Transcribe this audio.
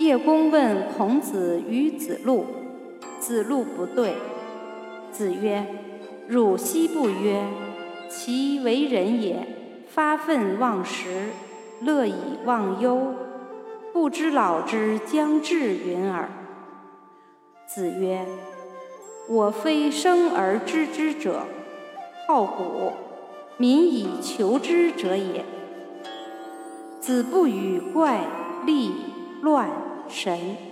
叶公问孔子与子路，子路不对。子曰：“汝昔不曰，其为人也，发愤忘食，乐以忘忧，不知老之将至云耳。”子曰：“我非生而知之者，好古，民以求之者也。子不语怪力。”乱神。